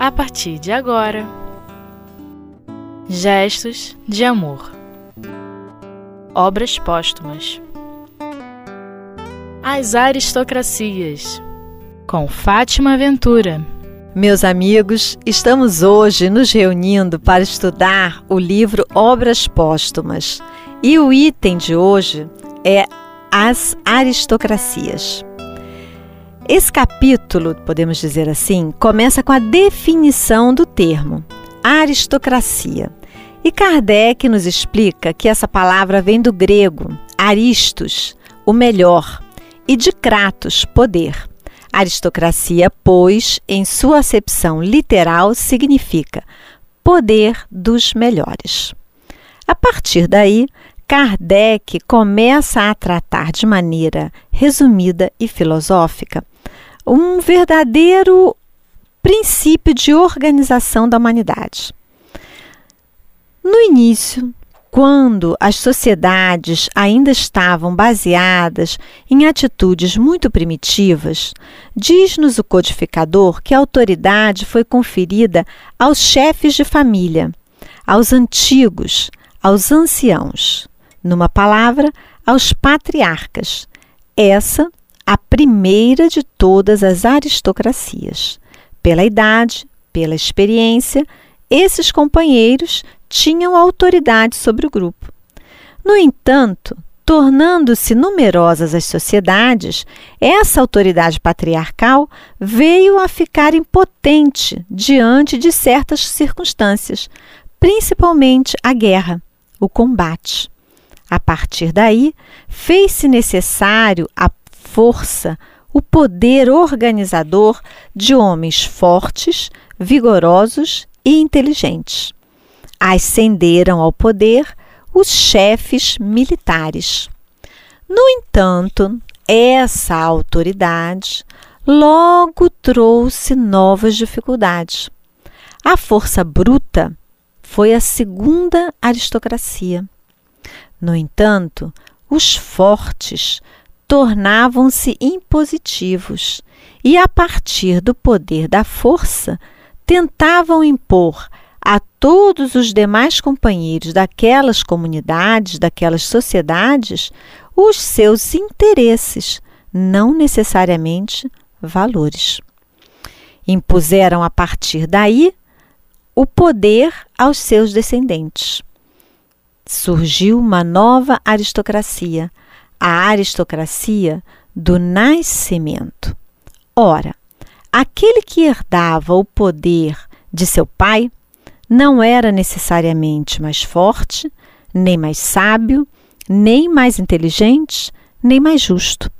a partir de agora. Gestos de amor. Obras póstumas. As aristocracias. Com Fátima Ventura. Meus amigos, estamos hoje nos reunindo para estudar o livro Obras Póstumas. E o item de hoje é As Aristocracias. Esse capítulo, podemos dizer assim, começa com a definição do termo aristocracia. E Kardec nos explica que essa palavra vem do grego aristos, o melhor, e de kratos, poder. Aristocracia, pois, em sua acepção literal, significa poder dos melhores. A partir daí, Kardec começa a tratar de maneira resumida e filosófica um verdadeiro princípio de organização da humanidade. No início, quando as sociedades ainda estavam baseadas em atitudes muito primitivas, diz-nos o codificador que a autoridade foi conferida aos chefes de família, aos antigos, aos anciãos, numa palavra, aos patriarcas. Essa a primeira de todas as aristocracias. Pela idade, pela experiência, esses companheiros tinham autoridade sobre o grupo. No entanto, tornando-se numerosas as sociedades, essa autoridade patriarcal veio a ficar impotente diante de certas circunstâncias, principalmente a guerra, o combate. A partir daí, fez-se necessário a força, o poder organizador de homens fortes, vigorosos e inteligentes. Ascenderam ao poder os chefes militares. No entanto, essa autoridade logo trouxe novas dificuldades. A força bruta foi a segunda aristocracia. No entanto, os fortes tornavam-se impositivos e, a partir do poder da força, tentavam impor a todos os demais companheiros daquelas comunidades, daquelas sociedades, os seus interesses, não necessariamente valores. Impuseram a partir daí o poder aos seus descendentes. Surgiu uma nova aristocracia, a aristocracia do nascimento. Ora, aquele que herdava o poder de seu pai não era necessariamente mais forte, nem mais sábio, nem mais inteligente, nem mais justo.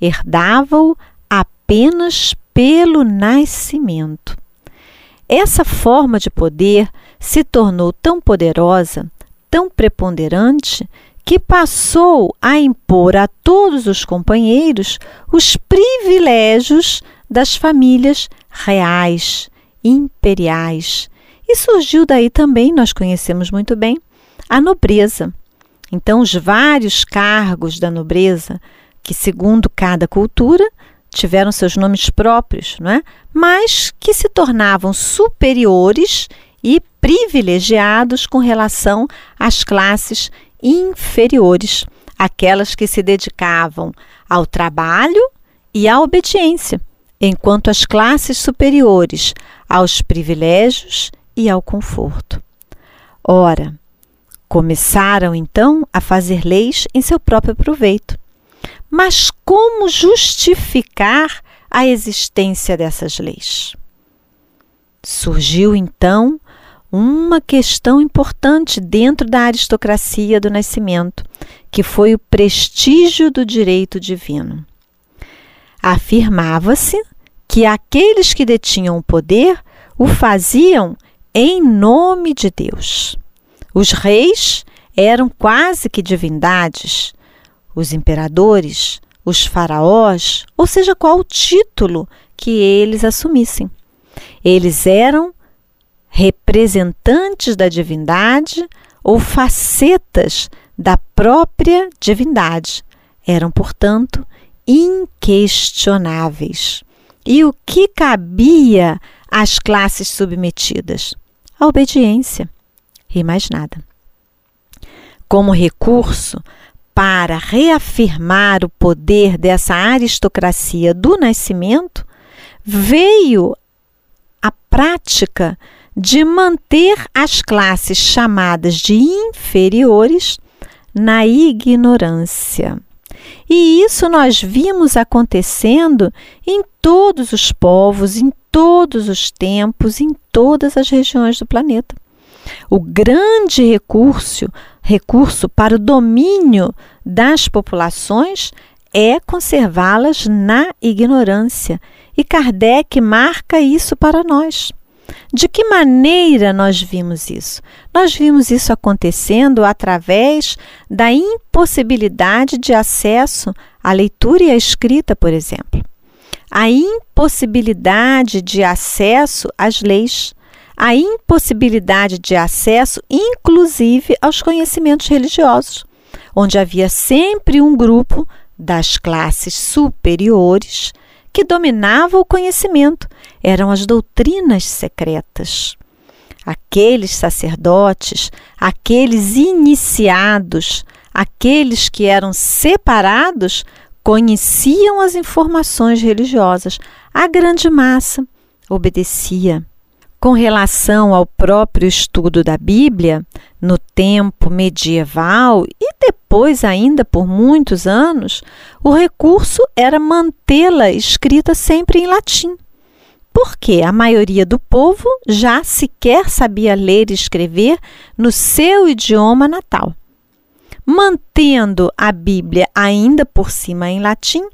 Herdava-o apenas pelo nascimento. Essa forma de poder se tornou tão poderosa, tão preponderante, que passou a impor a todos os companheiros os privilégios das famílias reais, imperiais. E surgiu daí também, nós conhecemos muito bem, a nobreza. Então, os vários cargos da nobreza, que segundo cada cultura tiveram seus nomes próprios, não é? mas que se tornavam superiores e privilegiados com relação às classes inferiores, aquelas que se dedicavam ao trabalho e à obediência, enquanto as classes superiores aos privilégios e ao conforto. Ora, começaram então a fazer leis em seu próprio proveito. Mas como justificar a existência dessas leis? Surgiu então uma questão importante dentro da aristocracia do nascimento, que foi o prestígio do direito divino. Afirmava-se que aqueles que detinham o poder o faziam em nome de Deus. Os reis eram quase que divindades, os imperadores, os faraós, ou seja, qual o título que eles assumissem. Eles eram representantes da divindade ou facetas da própria divindade. Eram, portanto, inquestionáveis. E o que cabia as classes submetidas? A obediência e mais nada. Como recurso para reafirmar o poder dessa aristocracia do nascimento, veio a prática de manter as classes chamadas de inferiores na ignorância. E isso nós vimos acontecendo em todos os povos, em todos os tempos, em todas as regiões do planeta. O grande recurso, recurso para o domínio das populações é conservá-las na ignorância. E Kardec marca isso para nós. De que maneira nós vimos isso? Nós vimos isso acontecendo através da impossibilidade de acesso à leitura e à escrita, por exemplo. A impossibilidade de acesso às leis, a impossibilidade de acesso, inclusive, aos conhecimentos religiosos, onde havia sempre um grupo das classes superiores que dominava o conhecimento eram as doutrinas secretas. Aqueles sacerdotes, aqueles iniciados, aqueles que eram separados, conheciam as informações religiosas. A grande massa obedecia. Com relação ao próprio estudo da Bíblia, no tempo medieval e depois, ainda por muitos anos, o recurso era mantê-la escrita sempre em latim. Porque a maioria do povo já sequer sabia ler e escrever no seu idioma natal. Mantendo a Bíblia ainda por cima em latim,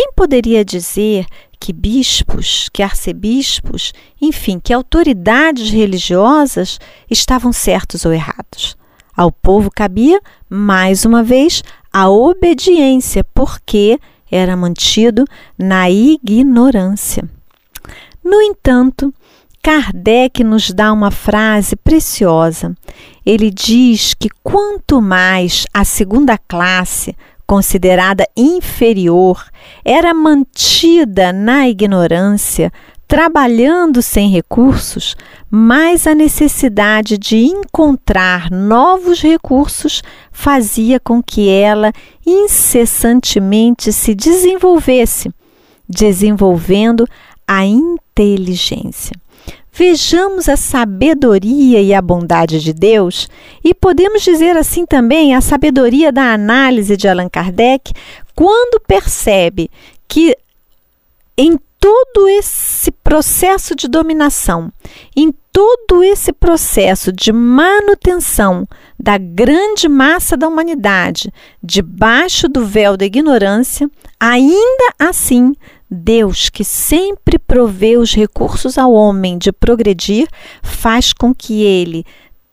quem poderia dizer que bispos, que arcebispos, enfim, que autoridades religiosas estavam certos ou errados. Ao povo cabia, mais uma vez, a obediência, porque era mantido na ignorância. No entanto, Kardec nos dá uma frase preciosa. Ele diz que quanto mais a segunda classe considerada inferior, era mantida na ignorância, trabalhando sem recursos, mais a necessidade de encontrar novos recursos fazia com que ela incessantemente se desenvolvesse, desenvolvendo a inteligência. Vejamos a sabedoria e a bondade de Deus, e podemos dizer assim também a sabedoria da análise de Allan Kardec, quando percebe que em todo esse processo de dominação, em todo esse processo de manutenção da grande massa da humanidade debaixo do véu da ignorância, ainda assim Deus, que sempre provê os recursos ao homem de progredir, faz com que ele,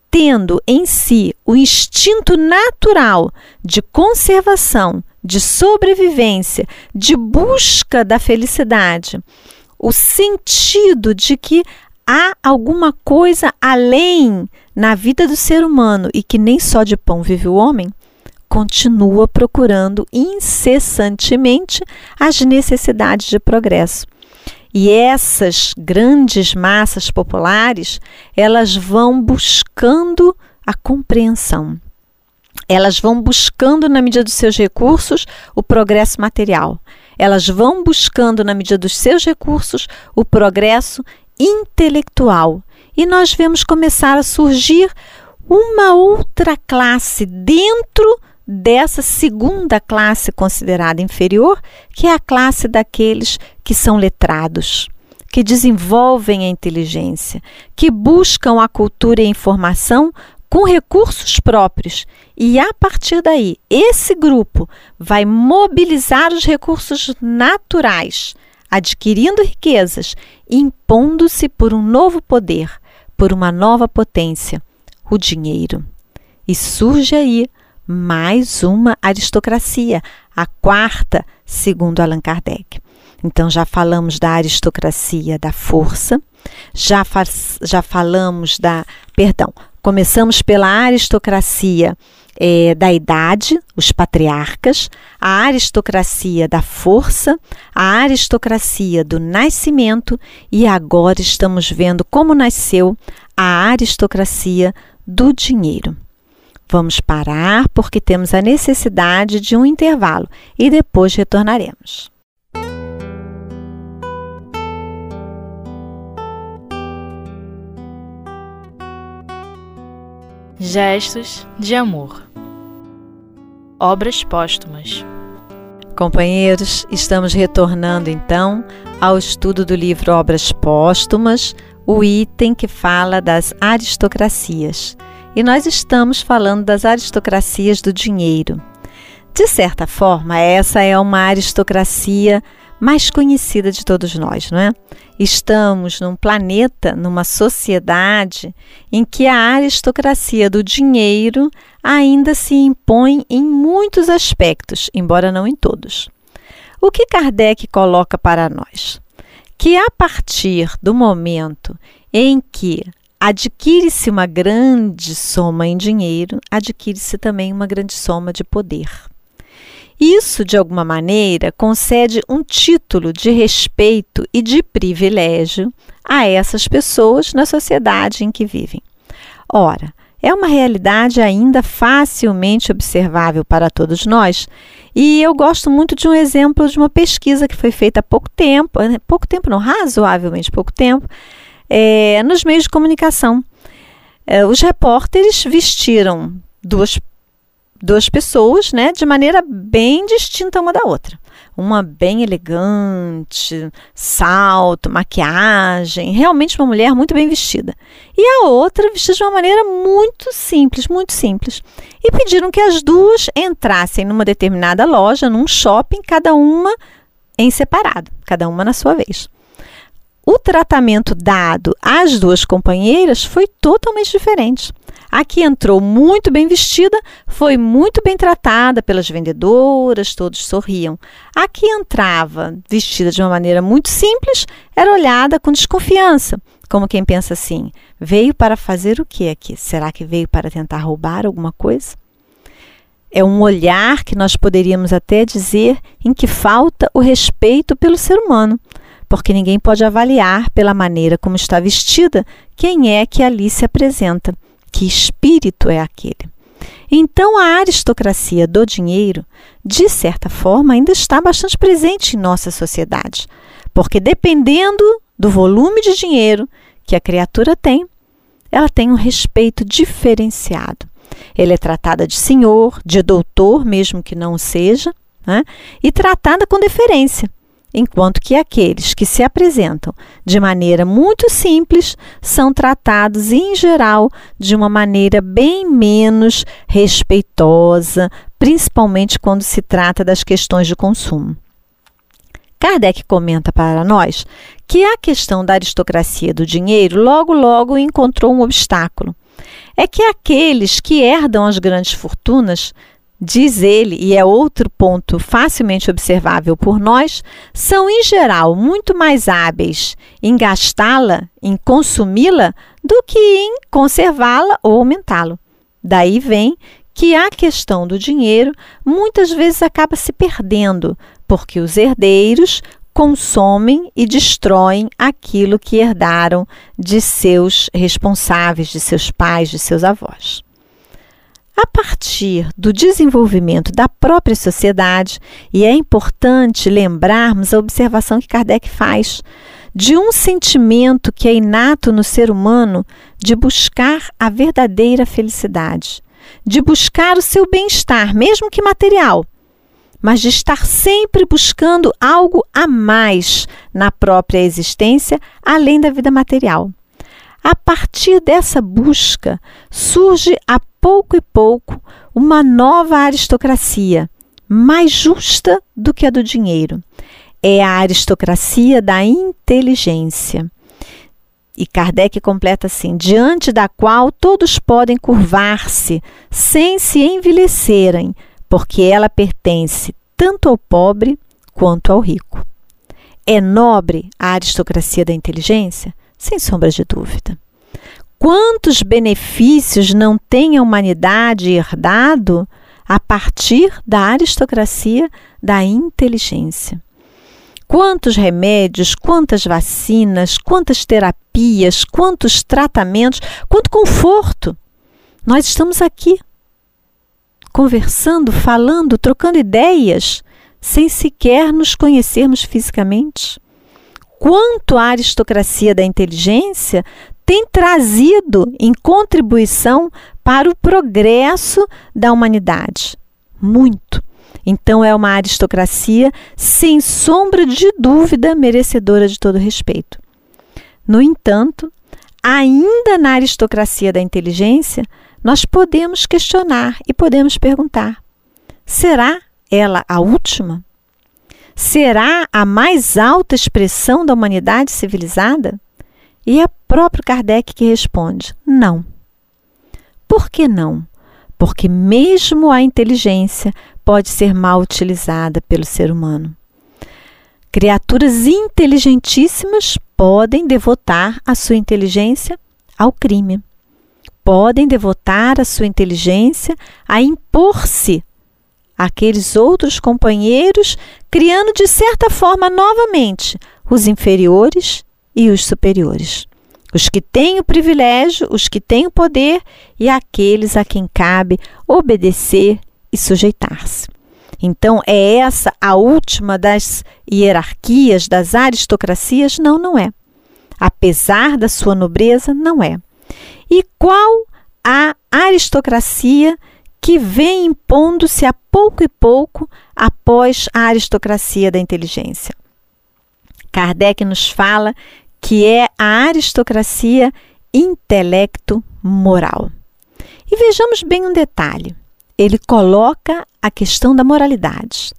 tendo em si o instinto natural de conservação, de sobrevivência, de busca da felicidade, o sentido de que há alguma coisa além na vida do ser humano e que nem só de pão vive o homem, continua procurando incessantemente as necessidades de progresso. E essas grandes massas populares, elas vão buscando a compreensão. Elas vão buscando, na medida dos seus recursos, o progresso material. Elas vão buscando, na medida dos seus recursos, o progresso intelectual. E nós vemos começar a surgir uma outra classe dentro dessa segunda classe considerada inferior, que é a classe daqueles que são letrados, que desenvolvem a inteligência, que buscam a cultura e a informação com recursos próprios. E a partir daí, esse grupo vai mobilizar os recursos naturais, adquirindo riquezas, impondo-se por um novo poder, por uma nova potência, o dinheiro. E surge aí mais uma aristocracia, a quarta, segundo Allan Kardec. Então, já falamos da aristocracia da força, já, faz, já falamos da. Perdão, começamos pela aristocracia é, da idade, os patriarcas, a aristocracia da força, a aristocracia do nascimento e agora estamos vendo como nasceu a aristocracia do dinheiro. Vamos parar porque temos a necessidade de um intervalo e depois retornaremos. Gestos de amor. Obras póstumas. Companheiros, estamos retornando então ao estudo do livro Obras Póstumas, o item que fala das aristocracias. E nós estamos falando das aristocracias do dinheiro. De certa forma, essa é uma aristocracia mais conhecida de todos nós, não é? Estamos num planeta, numa sociedade em que a aristocracia do dinheiro ainda se impõe em muitos aspectos, embora não em todos. O que Kardec coloca para nós? Que a partir do momento em que adquire-se uma grande soma em dinheiro, adquire-se também uma grande soma de poder. Isso, de alguma maneira, concede um título de respeito e de privilégio a essas pessoas na sociedade em que vivem. Ora, é uma realidade ainda facilmente observável para todos nós, e eu gosto muito de um exemplo de uma pesquisa que foi feita há pouco tempo, eh, pouco tempo não, razoavelmente pouco tempo, é, nos meios de comunicação. É, os repórteres vestiram duas duas pessoas, né, de maneira bem distinta uma da outra. Uma bem elegante, salto, maquiagem, realmente uma mulher muito bem vestida. E a outra vestida de uma maneira muito simples, muito simples. E pediram que as duas entrassem numa determinada loja, num shopping, cada uma em separado, cada uma na sua vez. O tratamento dado às duas companheiras foi totalmente diferente. A que entrou muito bem vestida foi muito bem tratada pelas vendedoras, todos sorriam. A que entrava vestida de uma maneira muito simples era olhada com desconfiança, como quem pensa assim: veio para fazer o que aqui? Será que veio para tentar roubar alguma coisa? É um olhar que nós poderíamos até dizer em que falta o respeito pelo ser humano, porque ninguém pode avaliar pela maneira como está vestida quem é que ali se apresenta. Que espírito é aquele? Então, a aristocracia do dinheiro, de certa forma, ainda está bastante presente em nossa sociedade, porque dependendo do volume de dinheiro que a criatura tem, ela tem um respeito diferenciado. Ele é tratada de senhor, de doutor, mesmo que não seja, né? e tratada com deferência enquanto que aqueles que se apresentam de maneira muito simples são tratados, em geral, de uma maneira bem menos respeitosa, principalmente quando se trata das questões de consumo. Kardec comenta para nós que a questão da aristocracia do dinheiro logo logo encontrou um obstáculo. É que aqueles que herdam as grandes fortunas diz ele, e é outro ponto facilmente observável por nós, são em geral muito mais hábeis em gastá-la, em consumi-la, do que em conservá-la ou aumentá-lo. Daí vem que a questão do dinheiro muitas vezes acaba se perdendo, porque os herdeiros consomem e destroem aquilo que herdaram de seus responsáveis, de seus pais, de seus avós. A partir do desenvolvimento da própria sociedade, e é importante lembrarmos a observação que Kardec faz de um sentimento que é inato no ser humano de buscar a verdadeira felicidade, de buscar o seu bem-estar, mesmo que material, mas de estar sempre buscando algo a mais na própria existência, além da vida material. A partir dessa busca surge a pouco e pouco uma nova aristocracia, mais justa do que a do dinheiro. É a aristocracia da inteligência. E Kardec completa assim: diante da qual todos podem curvar-se sem se envelhecerem, porque ela pertence tanto ao pobre quanto ao rico. É nobre a aristocracia da inteligência? Sem sombra de dúvida. quantos benefícios não tem a humanidade herdado a partir da aristocracia da inteligência. Quantos remédios, quantas vacinas, quantas terapias, quantos tratamentos, quanto conforto. Nós estamos aqui conversando, falando, trocando ideias, sem sequer nos conhecermos fisicamente. Quanto a aristocracia da inteligência tem trazido em contribuição para o progresso da humanidade? Muito. Então, é uma aristocracia, sem sombra de dúvida, merecedora de todo respeito. No entanto, ainda na aristocracia da inteligência, nós podemos questionar e podemos perguntar: será ela a última? Será a mais alta expressão da humanidade civilizada? E é próprio Kardec que responde: não. Por que não? Porque mesmo a inteligência pode ser mal utilizada pelo ser humano. Criaturas inteligentíssimas podem devotar a sua inteligência ao crime. Podem devotar a sua inteligência a impor-se àqueles outros companheiros, criando de certa forma novamente os inferiores e os superiores. Os que têm o privilégio, os que têm o poder e aqueles a quem cabe obedecer e sujeitar-se. Então, é essa a última das hierarquias, das aristocracias? Não, não é. Apesar da sua nobreza, não é. E qual a aristocracia que vem impondo-se a pouco e pouco após a aristocracia da inteligência? Kardec nos fala que é a aristocracia intelecto-moral. E vejamos bem um detalhe ele coloca a questão da moralidade.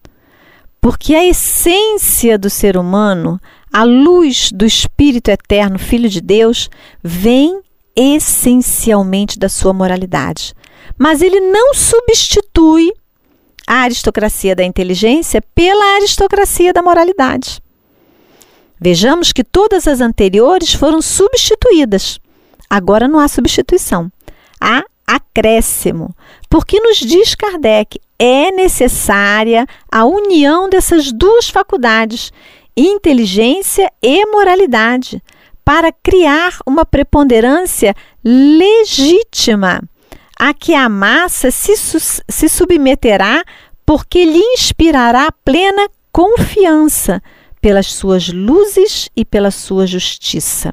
Porque a essência do ser humano, a luz do Espírito Eterno, Filho de Deus, vem essencialmente da sua moralidade. Mas ele não substitui a aristocracia da inteligência pela aristocracia da moralidade. Vejamos que todas as anteriores foram substituídas. Agora não há substituição. Há acréscimo. Porque nos diz Kardec, é necessária a união dessas duas faculdades, inteligência e moralidade, para criar uma preponderância legítima a que a massa se, se submeterá porque lhe inspirará plena confiança pelas suas luzes e pela sua justiça.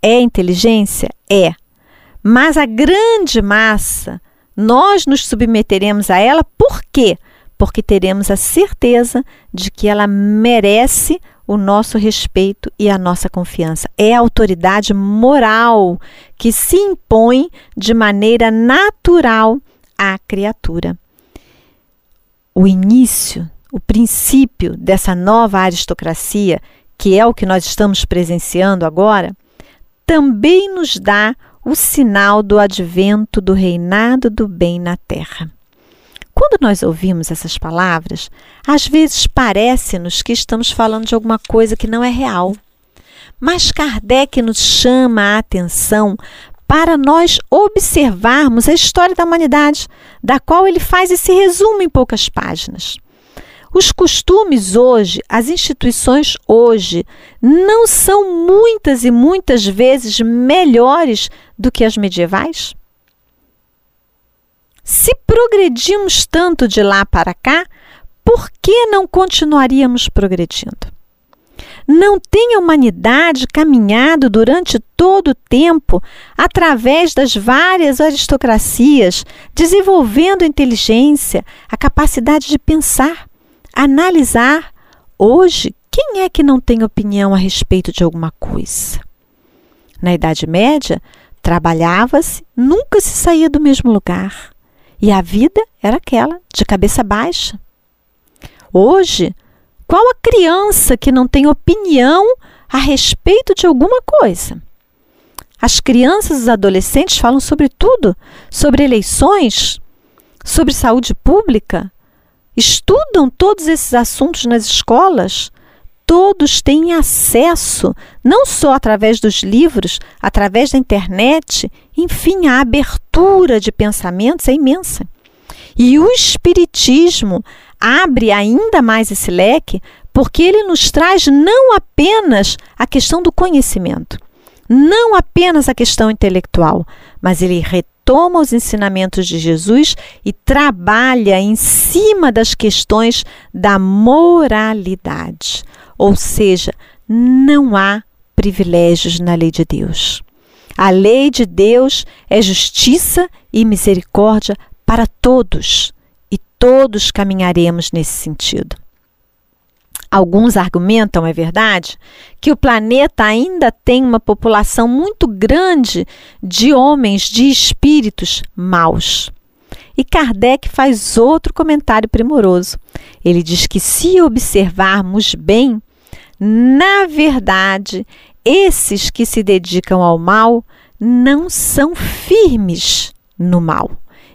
É inteligência? É. Mas a grande massa, nós nos submeteremos a ela por quê? Porque teremos a certeza de que ela merece o nosso respeito e a nossa confiança. É a autoridade moral que se impõe de maneira natural à criatura. O início, o princípio dessa nova aristocracia, que é o que nós estamos presenciando agora, também nos dá o sinal do advento do reinado do bem na terra. Quando nós ouvimos essas palavras, às vezes parece-nos que estamos falando de alguma coisa que não é real. Mas Kardec nos chama a atenção para nós observarmos a história da humanidade, da qual ele faz esse resumo em poucas páginas. Os costumes hoje, as instituições hoje, não são muitas e muitas vezes melhores do que as medievais? Se progredimos tanto de lá para cá, por que não continuaríamos progredindo? Não tem a humanidade caminhado durante todo o tempo através das várias aristocracias, desenvolvendo inteligência, a capacidade de pensar? analisar hoje quem é que não tem opinião a respeito de alguma coisa. Na Idade Média, trabalhava-se, nunca se saía do mesmo lugar. E a vida era aquela, de cabeça baixa. Hoje, qual a criança que não tem opinião a respeito de alguma coisa? As crianças e os adolescentes falam sobre tudo, sobre eleições, sobre saúde pública, estudam todos esses assuntos nas escolas, todos têm acesso, não só através dos livros, através da internet, enfim, a abertura de pensamentos é imensa. E o Espiritismo abre ainda mais esse leque, porque ele nos traz não apenas a questão do conhecimento, não apenas a questão intelectual, mas ele retoma os ensinamentos de Jesus e trabalha em cima das questões da moralidade. Ou seja, não há privilégios na lei de Deus. A lei de Deus é justiça e misericórdia para todos, e todos caminharemos nesse sentido. Alguns argumentam, é verdade, que o planeta ainda tem uma população muito grande de homens, de espíritos maus. E Kardec faz outro comentário primoroso. Ele diz que se observarmos bem, na verdade, esses que se dedicam ao mal não são firmes no mal.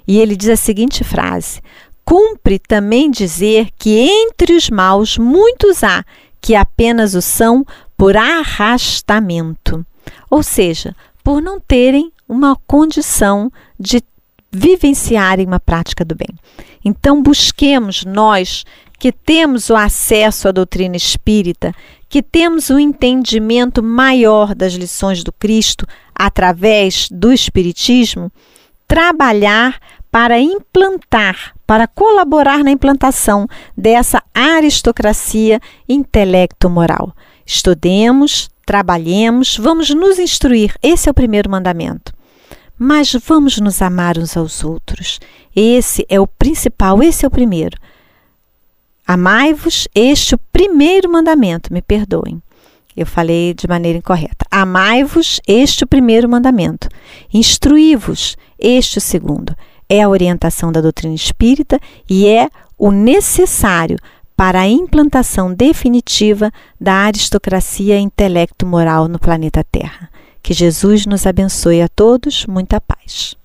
E ele diz a seguinte frase: Cumpre também dizer que entre os maus muitos há que apenas o são por arrastamento, ou seja, por não terem uma condição de vivenciarem uma prática do bem. Então, busquemos nós que temos o acesso à doutrina espírita, que temos o entendimento maior das lições do Cristo através do Espiritismo, trabalhar para implantar, para colaborar na implantação dessa aristocracia intelecto-moral. Estudemos, trabalhemos, vamos nos instruir, esse é o primeiro mandamento. Mas vamos nos amar uns aos outros. Esse é o principal, esse é o primeiro. Amai-vos, este o primeiro mandamento, me perdoem. Eu falei de maneira incorreta. Amai-vos, este o primeiro mandamento. Instruí-vos, este o segundo. É a orientação da doutrina espírita e é o necessário para a implantação definitiva da aristocracia intelecto-moral no planeta Terra. Que Jesus nos abençoe a todos, muita paz.